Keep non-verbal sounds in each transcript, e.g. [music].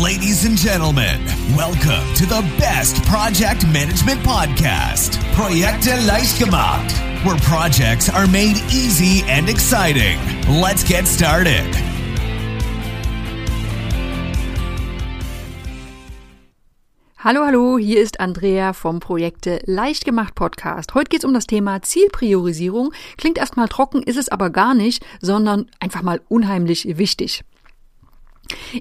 Ladies and gentlemen, welcome to the best project management podcast, Projekte leicht gemacht, where projects are made easy and exciting. Let's get started. Hallo, hallo, hier ist Andrea vom Projekte Leicht gemacht Podcast. Heute geht es um das Thema Zielpriorisierung. Klingt erstmal trocken, ist es aber gar nicht, sondern einfach mal unheimlich wichtig.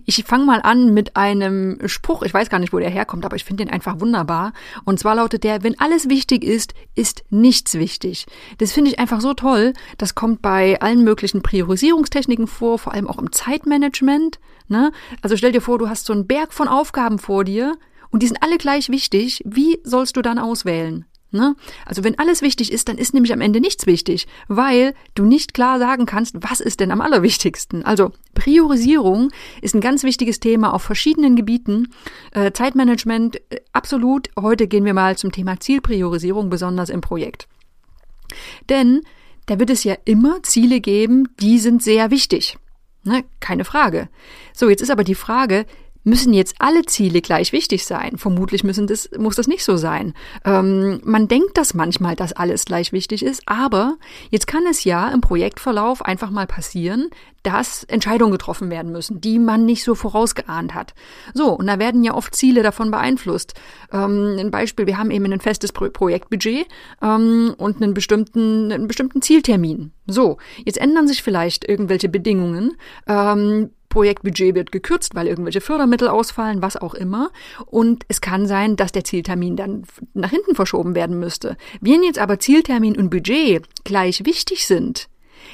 Ich fange mal an mit einem Spruch, ich weiß gar nicht, wo der herkommt, aber ich finde den einfach wunderbar. Und zwar lautet der, wenn alles wichtig ist, ist nichts wichtig. Das finde ich einfach so toll. Das kommt bei allen möglichen Priorisierungstechniken vor, vor allem auch im Zeitmanagement. Ne? Also stell dir vor, du hast so einen Berg von Aufgaben vor dir und die sind alle gleich wichtig. Wie sollst du dann auswählen? Ne? Also wenn alles wichtig ist, dann ist nämlich am Ende nichts wichtig, weil du nicht klar sagen kannst, was ist denn am allerwichtigsten. Also Priorisierung ist ein ganz wichtiges Thema auf verschiedenen Gebieten. Äh, Zeitmanagement äh, absolut. Heute gehen wir mal zum Thema Zielpriorisierung, besonders im Projekt. Denn da wird es ja immer Ziele geben, die sind sehr wichtig. Ne? Keine Frage. So, jetzt ist aber die Frage, Müssen jetzt alle Ziele gleich wichtig sein? Vermutlich müssen das, muss das nicht so sein. Ähm, man denkt das manchmal, dass alles gleich wichtig ist, aber jetzt kann es ja im Projektverlauf einfach mal passieren, dass Entscheidungen getroffen werden müssen, die man nicht so vorausgeahnt hat. So, und da werden ja oft Ziele davon beeinflusst. Ähm, ein Beispiel, wir haben eben ein festes Pro Projektbudget ähm, und einen bestimmten, einen bestimmten Zieltermin. So, jetzt ändern sich vielleicht irgendwelche Bedingungen. Ähm, Projektbudget wird gekürzt, weil irgendwelche Fördermittel ausfallen, was auch immer. Und es kann sein, dass der Zieltermin dann nach hinten verschoben werden müsste. Wenn jetzt aber Zieltermin und Budget gleich wichtig sind,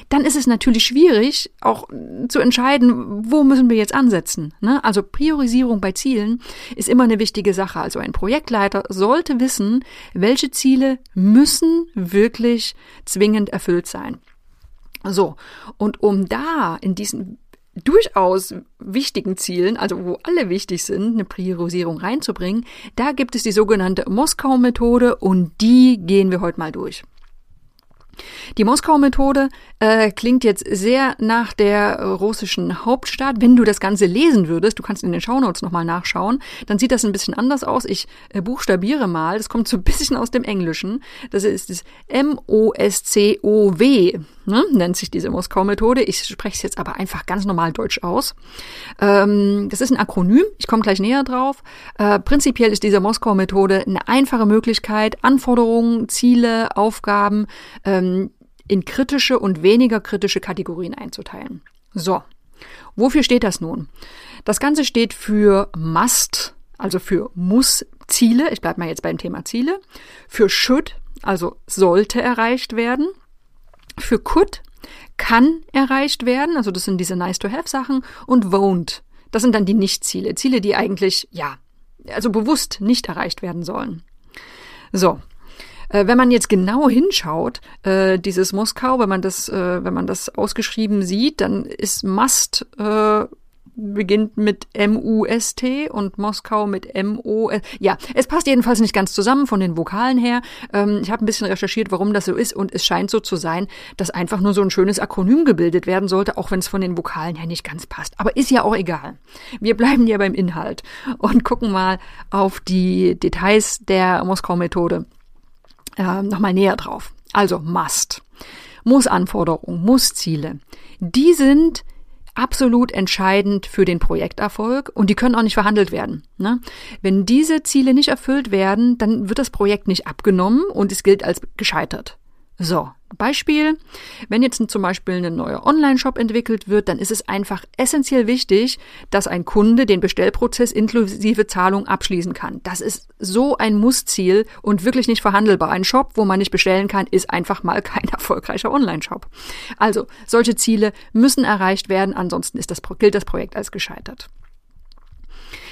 dann ist es natürlich schwierig, auch zu entscheiden, wo müssen wir jetzt ansetzen. Ne? Also Priorisierung bei Zielen ist immer eine wichtige Sache. Also ein Projektleiter sollte wissen, welche Ziele müssen wirklich zwingend erfüllt sein. So, und um da in diesen durchaus wichtigen Zielen, also wo alle wichtig sind, eine Priorisierung reinzubringen, da gibt es die sogenannte Moskau-Methode und die gehen wir heute mal durch. Die Moskau-Methode äh, klingt jetzt sehr nach der russischen Hauptstadt. Wenn du das Ganze lesen würdest, du kannst in den Shownotes nochmal nachschauen, dann sieht das ein bisschen anders aus. Ich äh, buchstabiere mal, das kommt so ein bisschen aus dem Englischen. Das ist das M-O-S-C-O-W, ne, nennt sich diese Moskau-Methode. Ich spreche es jetzt aber einfach ganz normal deutsch aus. Ähm, das ist ein Akronym, ich komme gleich näher drauf. Äh, prinzipiell ist diese Moskau-Methode eine einfache Möglichkeit, Anforderungen, Ziele, Aufgaben, ähm, in kritische und weniger kritische Kategorien einzuteilen. So, wofür steht das nun? Das Ganze steht für Must, also für Muss Ziele. Ich bleibe mal jetzt beim Thema Ziele. Für Should, also sollte erreicht werden. Für Could kann erreicht werden, also das sind diese Nice-to-Have-Sachen. Und Won't, das sind dann die Nicht-Ziele. Ziele, die eigentlich, ja, also bewusst nicht erreicht werden sollen. So, äh, wenn man jetzt genau hinschaut, äh, dieses Moskau, wenn man das, äh, wenn man das ausgeschrieben sieht, dann ist Must beginnt mit M-U-S-T und Moskau mit M-O. Ja, es passt jedenfalls nicht ganz zusammen von den Vokalen her. Ähm, ich habe ein bisschen recherchiert, warum das so ist und es scheint so zu sein, dass einfach nur so ein schönes Akronym gebildet werden sollte, auch wenn es von den Vokalen her nicht ganz passt. Aber ist ja auch egal. Wir bleiben ja beim Inhalt und gucken mal auf die Details der Moskau-Methode äh, nochmal näher drauf. Also Must, Muss-Anforderungen, Muss-Ziele. Die sind absolut entscheidend für den Projekterfolg und die können auch nicht verhandelt werden. Ne? Wenn diese Ziele nicht erfüllt werden, dann wird das Projekt nicht abgenommen und es gilt als gescheitert. So, Beispiel, wenn jetzt zum Beispiel ein neuer Online-Shop entwickelt wird, dann ist es einfach essentiell wichtig, dass ein Kunde den Bestellprozess inklusive Zahlung abschließen kann. Das ist so ein Mussziel und wirklich nicht verhandelbar. Ein Shop, wo man nicht bestellen kann, ist einfach mal kein [laughs] erfolgreicher Online-Shop. Also, solche Ziele müssen erreicht werden, ansonsten ist das, gilt das Projekt als gescheitert.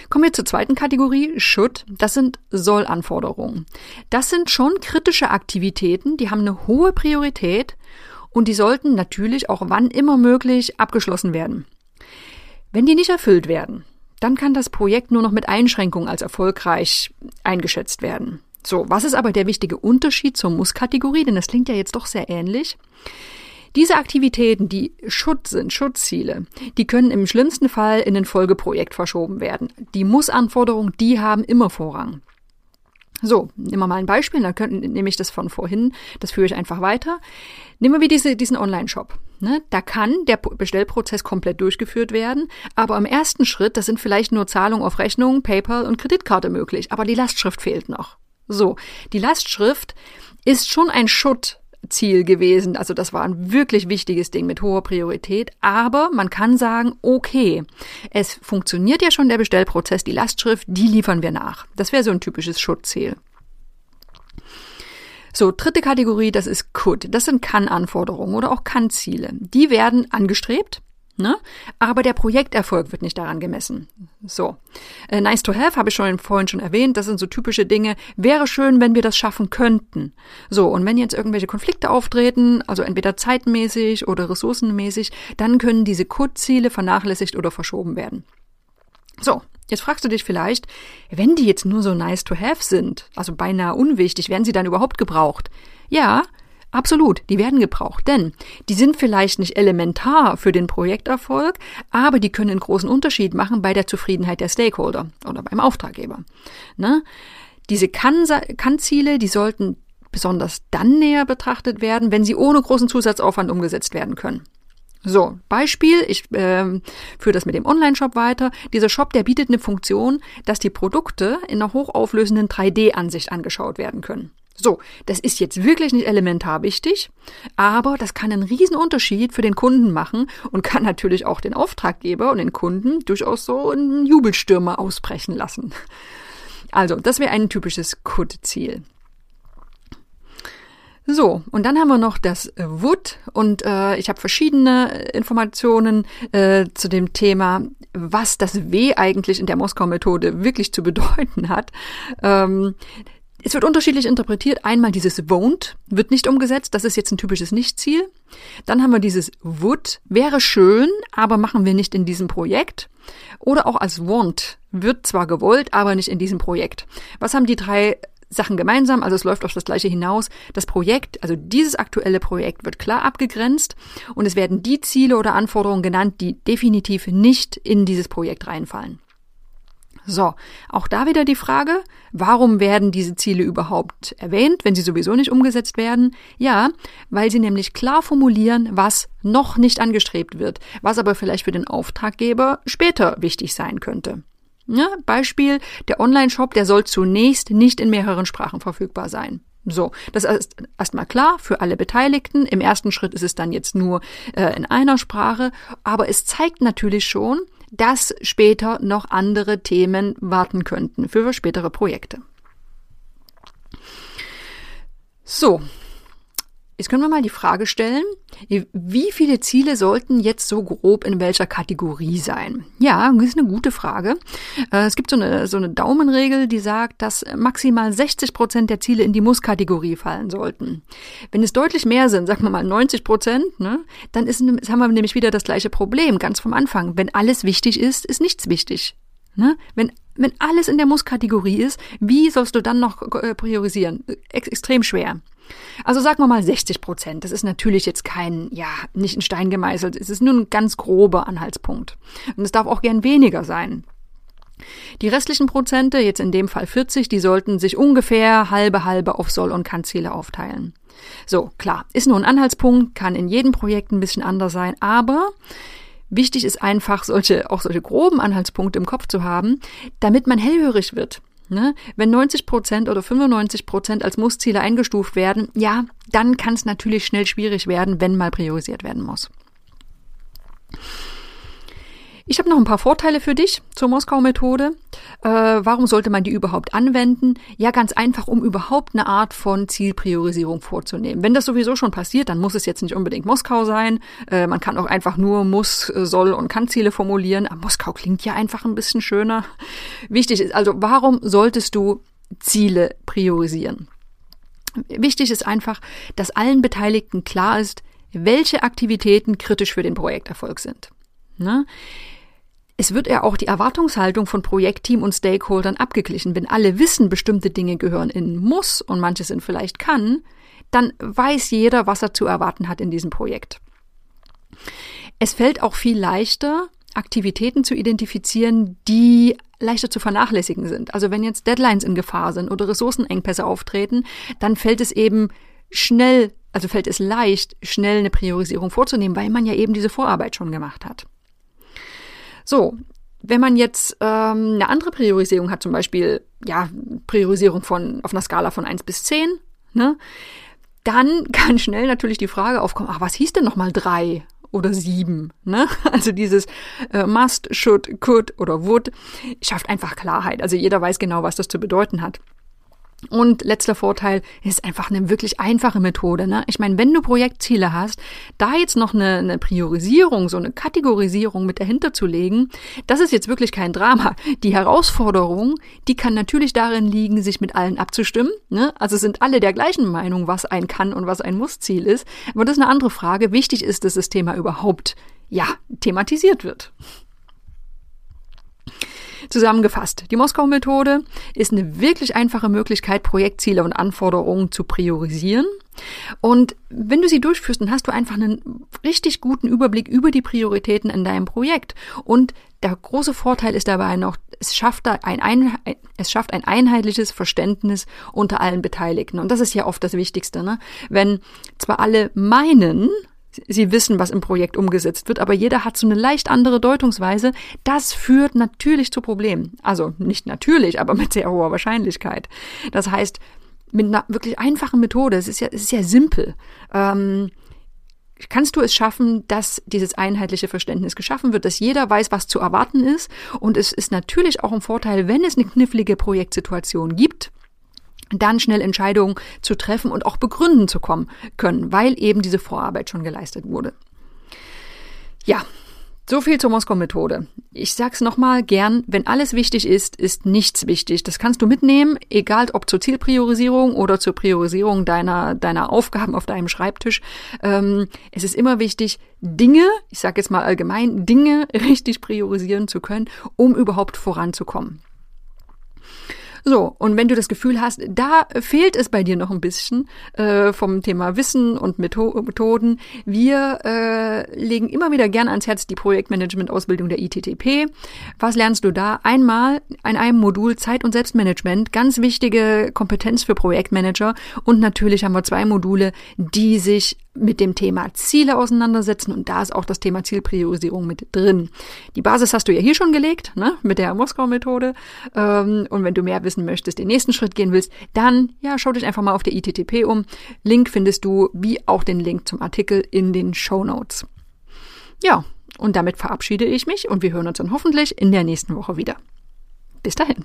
Kommen wir zur zweiten Kategorie, Should. Das sind Soll-Anforderungen. Das sind schon kritische Aktivitäten, die haben eine hohe Priorität und die sollten natürlich auch wann immer möglich abgeschlossen werden. Wenn die nicht erfüllt werden, dann kann das Projekt nur noch mit Einschränkungen als erfolgreich eingeschätzt werden. So, was ist aber der wichtige Unterschied zur Muss-Kategorie? Denn das klingt ja jetzt doch sehr ähnlich. Diese Aktivitäten, die Schutz sind, Schutzziele, die können im schlimmsten Fall in ein Folgeprojekt verschoben werden. Die Muss-Anforderungen, die haben immer Vorrang. So, nehmen wir mal ein Beispiel, dann können, nehme ich das von vorhin, das führe ich einfach weiter. Nehmen wir diese, diesen Online-Shop. Ne? Da kann der Bestellprozess komplett durchgeführt werden, aber im ersten Schritt, das sind vielleicht nur Zahlungen auf Rechnung, PayPal und Kreditkarte möglich, aber die Lastschrift fehlt noch. So, die Lastschrift ist schon ein Schutt Ziel gewesen. Also das war ein wirklich wichtiges Ding mit hoher Priorität. Aber man kann sagen, okay, es funktioniert ja schon der Bestellprozess, die Lastschrift, die liefern wir nach. Das wäre so ein typisches Schutzziel. So, dritte Kategorie, das ist Could. Das sind Kann-Anforderungen oder auch Kann-Ziele. Die werden angestrebt Ne? Aber der Projekterfolg wird nicht daran gemessen. So. Äh, nice to have habe ich schon vorhin schon erwähnt. Das sind so typische Dinge. Wäre schön, wenn wir das schaffen könnten. So. Und wenn jetzt irgendwelche Konflikte auftreten, also entweder zeitmäßig oder ressourcenmäßig, dann können diese Kurzziele vernachlässigt oder verschoben werden. So. Jetzt fragst du dich vielleicht, wenn die jetzt nur so nice to have sind, also beinahe unwichtig, werden sie dann überhaupt gebraucht? Ja, Absolut, die werden gebraucht, denn die sind vielleicht nicht elementar für den Projekterfolg, aber die können einen großen Unterschied machen bei der Zufriedenheit der Stakeholder oder beim Auftraggeber. Ne? Diese Kann-Ziele, die sollten besonders dann näher betrachtet werden, wenn sie ohne großen Zusatzaufwand umgesetzt werden können. So, Beispiel, ich äh, führe das mit dem Online-Shop weiter. Dieser Shop, der bietet eine Funktion, dass die Produkte in einer hochauflösenden 3D-Ansicht angeschaut werden können. So, das ist jetzt wirklich nicht elementar wichtig, aber das kann einen riesen Unterschied für den Kunden machen und kann natürlich auch den Auftraggeber und den Kunden durchaus so einen Jubelstürmer ausbrechen lassen. Also, das wäre ein typisches Could-Ziel. So, und dann haben wir noch das Wood und äh, ich habe verschiedene Informationen äh, zu dem Thema, was das W eigentlich in der Moskau-Methode wirklich zu bedeuten hat. Ähm, es wird unterschiedlich interpretiert. Einmal dieses won't wird nicht umgesetzt. Das ist jetzt ein typisches Nichtziel. Dann haben wir dieses would, wäre schön, aber machen wir nicht in diesem Projekt. Oder auch als want, wird zwar gewollt, aber nicht in diesem Projekt. Was haben die drei Sachen gemeinsam, also es läuft auf das gleiche hinaus. Das Projekt, also dieses aktuelle Projekt wird klar abgegrenzt und es werden die Ziele oder Anforderungen genannt, die definitiv nicht in dieses Projekt reinfallen. So, auch da wieder die Frage, warum werden diese Ziele überhaupt erwähnt, wenn sie sowieso nicht umgesetzt werden? Ja, weil sie nämlich klar formulieren, was noch nicht angestrebt wird, was aber vielleicht für den Auftraggeber später wichtig sein könnte. Ja, Beispiel, der Online-Shop, der soll zunächst nicht in mehreren Sprachen verfügbar sein. So, das ist erstmal klar für alle Beteiligten. Im ersten Schritt ist es dann jetzt nur äh, in einer Sprache, aber es zeigt natürlich schon, dass später noch andere Themen warten könnten für spätere Projekte. So, Jetzt können wir mal die Frage stellen, wie viele Ziele sollten jetzt so grob in welcher Kategorie sein? Ja, das ist eine gute Frage. Äh, es gibt so eine, so eine Daumenregel, die sagt, dass maximal 60 Prozent der Ziele in die Muss-Kategorie fallen sollten. Wenn es deutlich mehr sind, sagen wir mal 90 Prozent, ne, dann ist, haben wir nämlich wieder das gleiche Problem, ganz vom Anfang. Wenn alles wichtig ist, ist nichts wichtig. Ne? Wenn, wenn alles in der Muss-Kategorie ist, wie sollst du dann noch äh, priorisieren? Ex extrem schwer. Also sagen wir mal 60 Prozent. Das ist natürlich jetzt kein, ja, nicht ein Stein gemeißelt. Es ist nur ein ganz grober Anhaltspunkt. Und es darf auch gern weniger sein. Die restlichen Prozente, jetzt in dem Fall 40, die sollten sich ungefähr halbe halbe auf Soll- und Kannziele aufteilen. So, klar, ist nur ein Anhaltspunkt, kann in jedem Projekt ein bisschen anders sein, aber wichtig ist einfach, solche, auch solche groben Anhaltspunkte im Kopf zu haben, damit man hellhörig wird. Ne? Wenn 90 Prozent oder 95 Prozent als Mussziele eingestuft werden, ja, dann kann es natürlich schnell schwierig werden, wenn mal priorisiert werden muss. Ich habe noch ein paar Vorteile für dich zur Moskau-Methode. Äh, warum sollte man die überhaupt anwenden? Ja, ganz einfach, um überhaupt eine Art von Zielpriorisierung vorzunehmen. Wenn das sowieso schon passiert, dann muss es jetzt nicht unbedingt Moskau sein. Äh, man kann auch einfach nur muss, soll und kann Ziele formulieren. Aber Moskau klingt ja einfach ein bisschen schöner. Wichtig ist also, warum solltest du Ziele priorisieren? Wichtig ist einfach, dass allen Beteiligten klar ist, welche Aktivitäten kritisch für den Projekterfolg sind. Ne? Es wird ja auch die Erwartungshaltung von Projektteam und Stakeholdern abgeglichen. Wenn alle wissen, bestimmte Dinge gehören in muss und manche sind vielleicht kann, dann weiß jeder, was er zu erwarten hat in diesem Projekt. Es fällt auch viel leichter, Aktivitäten zu identifizieren, die leichter zu vernachlässigen sind. Also wenn jetzt Deadlines in Gefahr sind oder Ressourcenengpässe auftreten, dann fällt es eben schnell, also fällt es leicht, schnell eine Priorisierung vorzunehmen, weil man ja eben diese Vorarbeit schon gemacht hat. So, wenn man jetzt ähm, eine andere Priorisierung hat, zum Beispiel ja Priorisierung von auf einer Skala von eins bis zehn, ne, dann [laughs] kann schnell natürlich die Frage aufkommen, ach, was hieß denn nochmal drei oder sieben? Ne? [laughs] Also dieses äh, must, should, could oder would schafft einfach Klarheit. Also jeder weiß genau, was das zu bedeuten hat. Und letzter Vorteil ist einfach eine wirklich einfache Methode. Ne? Ich meine, wenn du Projektziele hast, da jetzt noch eine, eine Priorisierung, so eine Kategorisierung mit dahinter zu legen, das ist jetzt wirklich kein Drama. Die Herausforderung, die kann natürlich darin liegen, sich mit allen abzustimmen. Ne? Also sind alle der gleichen Meinung, was ein Kann und was ein Muss-Ziel ist. Aber das ist eine andere Frage. Wichtig ist, dass das Thema überhaupt, ja, thematisiert wird. Zusammengefasst, die Moskau-Methode ist eine wirklich einfache Möglichkeit, Projektziele und Anforderungen zu priorisieren. Und wenn du sie durchführst, dann hast du einfach einen richtig guten Überblick über die Prioritäten in deinem Projekt. Und der große Vorteil ist dabei noch, es schafft, ein, ein, es schafft ein einheitliches Verständnis unter allen Beteiligten. Und das ist ja oft das Wichtigste. Ne? Wenn zwar alle meinen, sie wissen, was im Projekt umgesetzt wird, aber jeder hat so eine leicht andere Deutungsweise. Das führt natürlich zu Problemen. Also nicht natürlich, aber mit sehr hoher Wahrscheinlichkeit. Das heißt, mit einer wirklich einfachen Methode, es ist ja, es ist ja simpel, ähm, kannst du es schaffen, dass dieses einheitliche Verständnis geschaffen wird, dass jeder weiß, was zu erwarten ist. Und es ist natürlich auch ein Vorteil, wenn es eine knifflige Projektsituation gibt, dann schnell Entscheidungen zu treffen und auch begründen zu kommen können, weil eben diese Vorarbeit schon geleistet wurde. Ja, so viel zur Moskau-Methode. Ich sag's nochmal gern, wenn alles wichtig ist, ist nichts wichtig. Das kannst du mitnehmen, egal ob zur Zielpriorisierung oder zur Priorisierung deiner, deiner Aufgaben auf deinem Schreibtisch. Ähm, es ist immer wichtig, Dinge, ich sage jetzt mal allgemein, Dinge [laughs] richtig priorisieren zu können, um überhaupt voranzukommen. So, und wenn du das Gefühl hast, da fehlt es bei dir noch ein bisschen äh, vom Thema Wissen und Methoden, wir äh, legen immer wieder gern ans Herz die Projektmanagement-Ausbildung der ITTP. Was lernst du da? Einmal in einem Modul Zeit- und Selbstmanagement, ganz wichtige Kompetenz für Projektmanager. Und natürlich haben wir zwei Module, die sich mit dem Thema Ziele auseinandersetzen und da ist auch das Thema Zielpriorisierung mit drin. Die Basis hast du ja hier schon gelegt, ne, mit der Moskau-Methode. Ähm, und wenn du mehr wissen möchtest, den nächsten Schritt gehen willst, dann ja, schau dich einfach mal auf der ITTP um. Link findest du, wie auch den Link zum Artikel in den Show Notes. Ja, und damit verabschiede ich mich und wir hören uns dann hoffentlich in der nächsten Woche wieder. Bis dahin.